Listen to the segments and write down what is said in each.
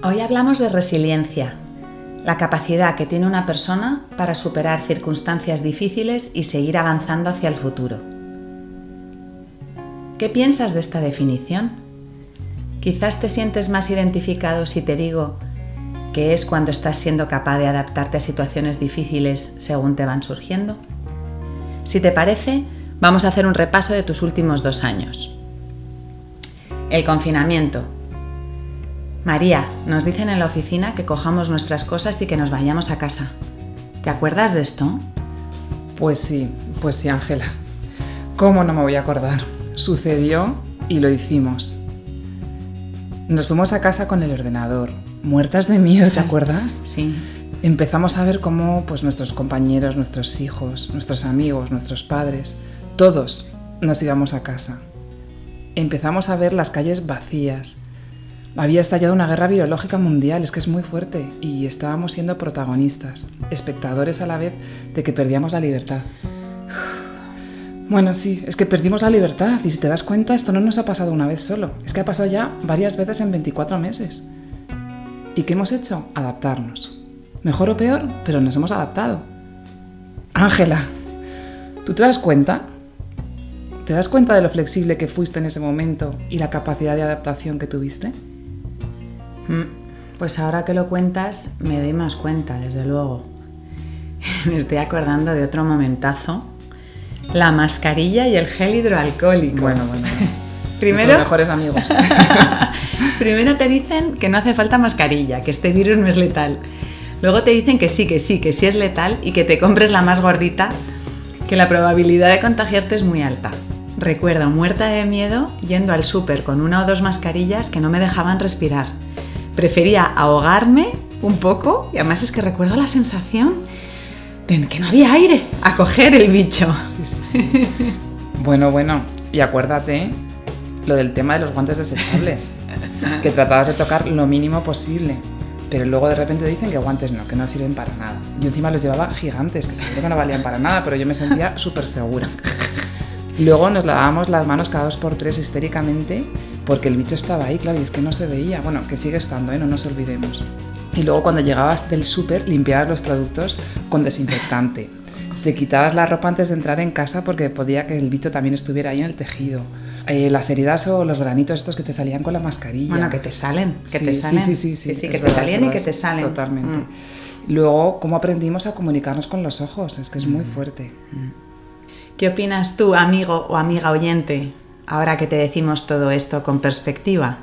Hoy hablamos de resiliencia, la capacidad que tiene una persona para superar circunstancias difíciles y seguir avanzando hacia el futuro. ¿Qué piensas de esta definición? Quizás te sientes más identificado si te digo que es cuando estás siendo capaz de adaptarte a situaciones difíciles según te van surgiendo. Si te parece, vamos a hacer un repaso de tus últimos dos años. El confinamiento, María, nos dicen en la oficina que cojamos nuestras cosas y que nos vayamos a casa. ¿Te acuerdas de esto? Pues sí, pues sí, Ángela. ¿Cómo no me voy a acordar? Sucedió y lo hicimos. Nos fuimos a casa con el ordenador, muertas de miedo, ¿te acuerdas? Sí. Empezamos a ver cómo pues, nuestros compañeros, nuestros hijos, nuestros amigos, nuestros padres, todos nos íbamos a casa. Empezamos a ver las calles vacías, había estallado una guerra biológica mundial, es que es muy fuerte, y estábamos siendo protagonistas, espectadores a la vez de que perdíamos la libertad. Bueno, sí, es que perdimos la libertad y si te das cuenta esto no nos ha pasado una vez solo, es que ha pasado ya varias veces en 24 meses. ¿Y qué hemos hecho? Adaptarnos. Mejor o peor, pero nos hemos adaptado. Ángela, ¿tú te das cuenta? ¿Te das cuenta de lo flexible que fuiste en ese momento y la capacidad de adaptación que tuviste? Mm, pues ahora que lo cuentas, me doy más cuenta, desde luego. me estoy acordando de otro momentazo. La mascarilla y el gel hidroalcohólico. Bueno, bueno. Primero, mejores amigos. Primero te dicen que no hace falta mascarilla, que este virus no es letal. Luego te dicen que sí, que sí, que sí es letal y que te compres la más gordita, que la probabilidad de contagiarte es muy alta. Recuerdo muerta de miedo yendo al súper con una o dos mascarillas que no me dejaban respirar prefería ahogarme un poco y además es que recuerdo la sensación de que no había aire a coger el bicho. Sí, sí, sí. bueno, bueno, y acuérdate lo del tema de los guantes desechables, que tratabas de tocar lo mínimo posible. Pero luego de repente dicen que guantes no, que no sirven para nada. Yo encima los llevaba gigantes, que seguro que no valían para nada, pero yo me sentía súper segura. Luego nos lavábamos las manos cada dos por tres histéricamente porque el bicho estaba ahí, claro, y es que no se veía. Bueno, que sigue estando, ¿eh? no nos olvidemos. Y luego cuando llegabas del súper limpiabas los productos con desinfectante. Te quitabas la ropa antes de entrar en casa porque podía que el bicho también estuviera ahí en el tejido. Eh, las heridas o los granitos estos que te salían con la mascarilla. Bueno, que te salen, que te salen. Sí, sí, sí. sí, que te salían y que te salen. Totalmente. Mm. Luego, cómo aprendimos a comunicarnos con los ojos, es que es muy mm. fuerte. Mm. ¿Qué opinas tú, amigo o amiga oyente, ahora que te decimos todo esto con perspectiva?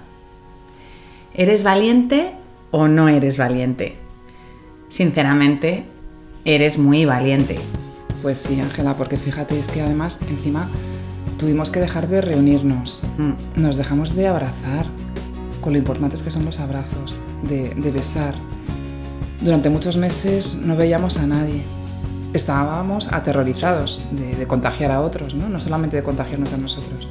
¿Eres valiente o no eres valiente? Sinceramente, eres muy valiente. Pues sí, Ángela, porque fíjate, es que además encima tuvimos que dejar de reunirnos, mm. nos dejamos de abrazar, con lo importantes que son los abrazos, de, besar. Durante muchos meses no veíamos a nadie, estábamos aterrorizados de, contagiar a otros, ¿no? no solamente de contagiarnos a nosotros.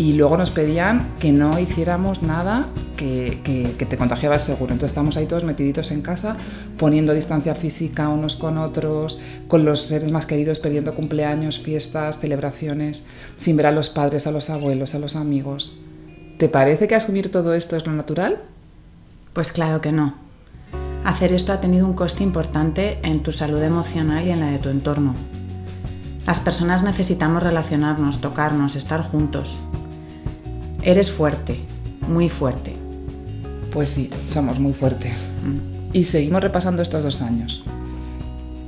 Y luego nos pedían que no hiciéramos nada que, te contagiaba seguro. Entonces estamos ahí todos metiditos en casa, poniendo distancia física unos con otros, con los seres más queridos, perdiendo cumpleaños, fiestas, celebraciones, sin ver a los padres, a los abuelos, a los amigos. ¿Te parece que asumir todo esto es lo natural? Pues claro que no. Hacer esto ha tenido un coste importante en tu salud emocional y en la de tu entorno. Las personas necesitamos relacionarnos, tocarnos, estar juntos. Eres fuerte, muy fuerte. Pues sí, somos muy fuertes. Mm. Y seguimos repasando estos dos años.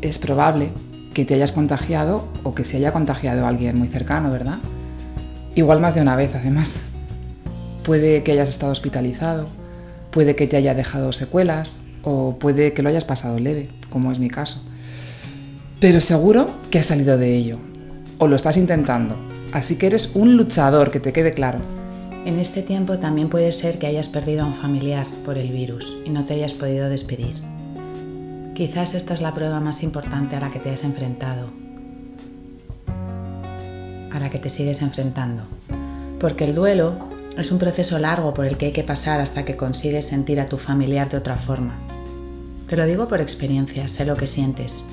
Es probable que te hayas contagiado o que se haya contagiado a alguien muy cercano, ¿verdad? Igual más de una vez, además. Puede que hayas estado hospitalizado, puede que te haya dejado secuelas o puede que lo hayas pasado leve, como es mi caso. Pero seguro que has salido de ello, o lo estás intentando, así que eres un luchador, que te quede claro. En este tiempo también puede ser que hayas perdido a un familiar por el virus y no te hayas podido despedir. Quizás esta es la prueba más importante a la que te has enfrentado, a la que te sigues enfrentando, porque el duelo es un proceso largo por el que hay que pasar hasta que consigues sentir a tu familiar de otra forma. Te lo digo por experiencia, sé lo que sientes.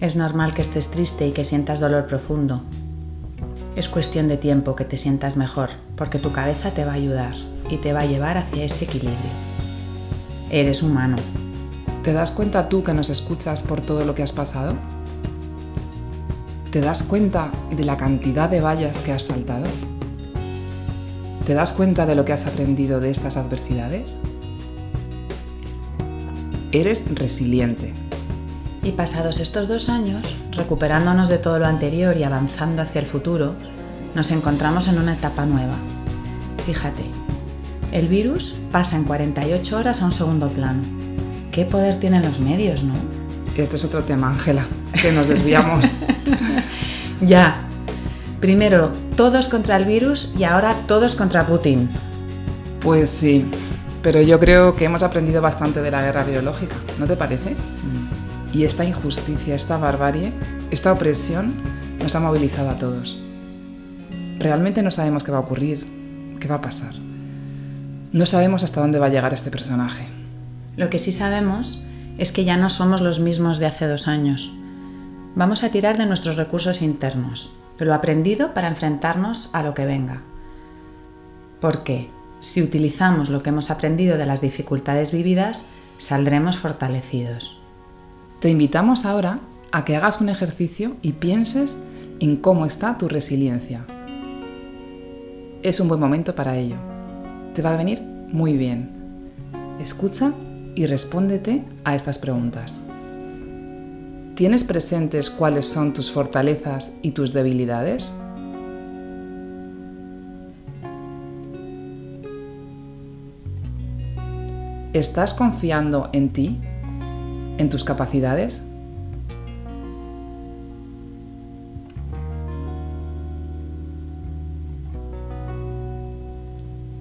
Es normal que estés triste y que sientas dolor profundo, es cuestión de tiempo que te sientas mejor, porque tu cabeza te va a ayudar y te va a llevar hacia ese equilibrio. Eres humano. ¿Te das cuenta tú que nos escuchas por todo lo que has pasado? ¿Te das cuenta de la cantidad de vallas que has saltado? ¿Te das cuenta de lo que has aprendido de estas adversidades? Eres resiliente, y pasados estos dos años, recuperándonos de todo lo anterior y avanzando hacia el futuro, nos encontramos en una etapa nueva. Fíjate, el virus pasa en 48 horas a un segundo plano. ¿Qué poder tienen los medios, no? Este es otro tema, Ángela, que nos desviamos. ya. Primero, todos contra el virus y ahora todos contra Putin. Pues sí, pero yo creo que hemos aprendido bastante de la guerra biológica, ¿no te parece? Y esta injusticia, esta barbarie, esta opresión nos ha movilizado a todos. Realmente no sabemos qué va a ocurrir, qué va a pasar. No sabemos hasta dónde va a llegar este personaje. Lo que sí sabemos es que ya no somos los mismos de hace dos años. Vamos a tirar de nuestros recursos internos, de lo aprendido para enfrentarnos a lo que venga. Porque si utilizamos lo que hemos aprendido de las dificultades vividas, saldremos fortalecidos. Te invitamos ahora a que hagas un ejercicio y pienses en cómo está tu resiliencia. Es un buen momento para ello. Te va a venir muy bien. Escucha y respóndete a estas preguntas. ¿Tienes presentes cuáles son tus fortalezas y tus debilidades? ¿Estás confiando en ti en tus capacidades?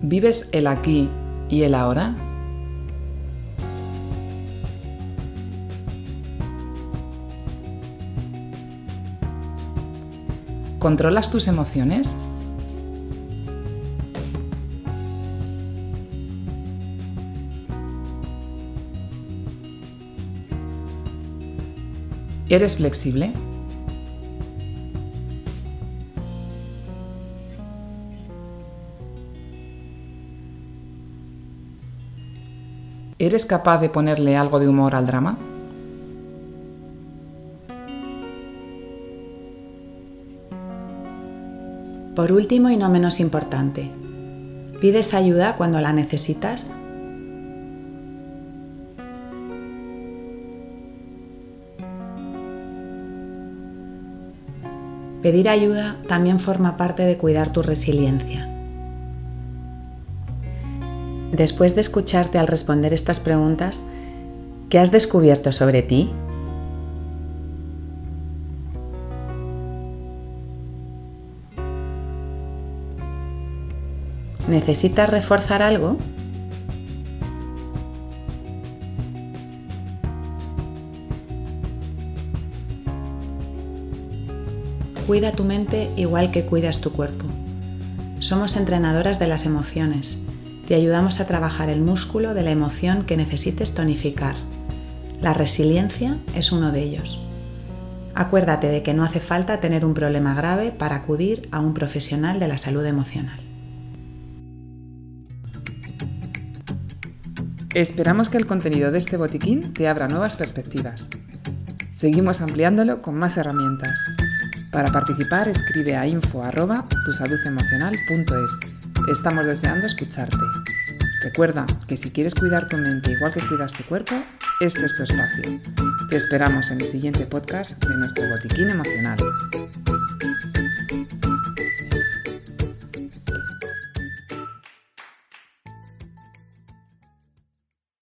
¿Vives el aquí y el ahora? ¿Controlas tus emociones? ¿Eres flexible? ¿Eres capaz de ponerle algo de humor al drama? Por último y no menos importante, ¿pides ayuda cuando la necesitas? Pedir ayuda también forma parte de cuidar tu resiliencia. Después de escucharte al responder estas preguntas, ¿qué has descubierto sobre ti? ¿Necesitas reforzar algo? Cuida tu mente igual que cuidas tu cuerpo. Somos entrenadoras de las emociones. Te ayudamos a trabajar el músculo de la emoción que necesites tonificar. La resiliencia es uno de ellos. Acuérdate de que no hace falta tener un problema grave para acudir a un profesional de la salud emocional. Esperamos que el contenido de este botiquín te abra nuevas perspectivas. Seguimos ampliándolo con más herramientas. Para participar escribe a info@tusaludemocional.es. Estamos deseando escucharte. Recuerda que si quieres cuidar tu mente igual que cuidas tu cuerpo, este es tu espacio. Te esperamos en el siguiente podcast de nuestro botiquín emocional.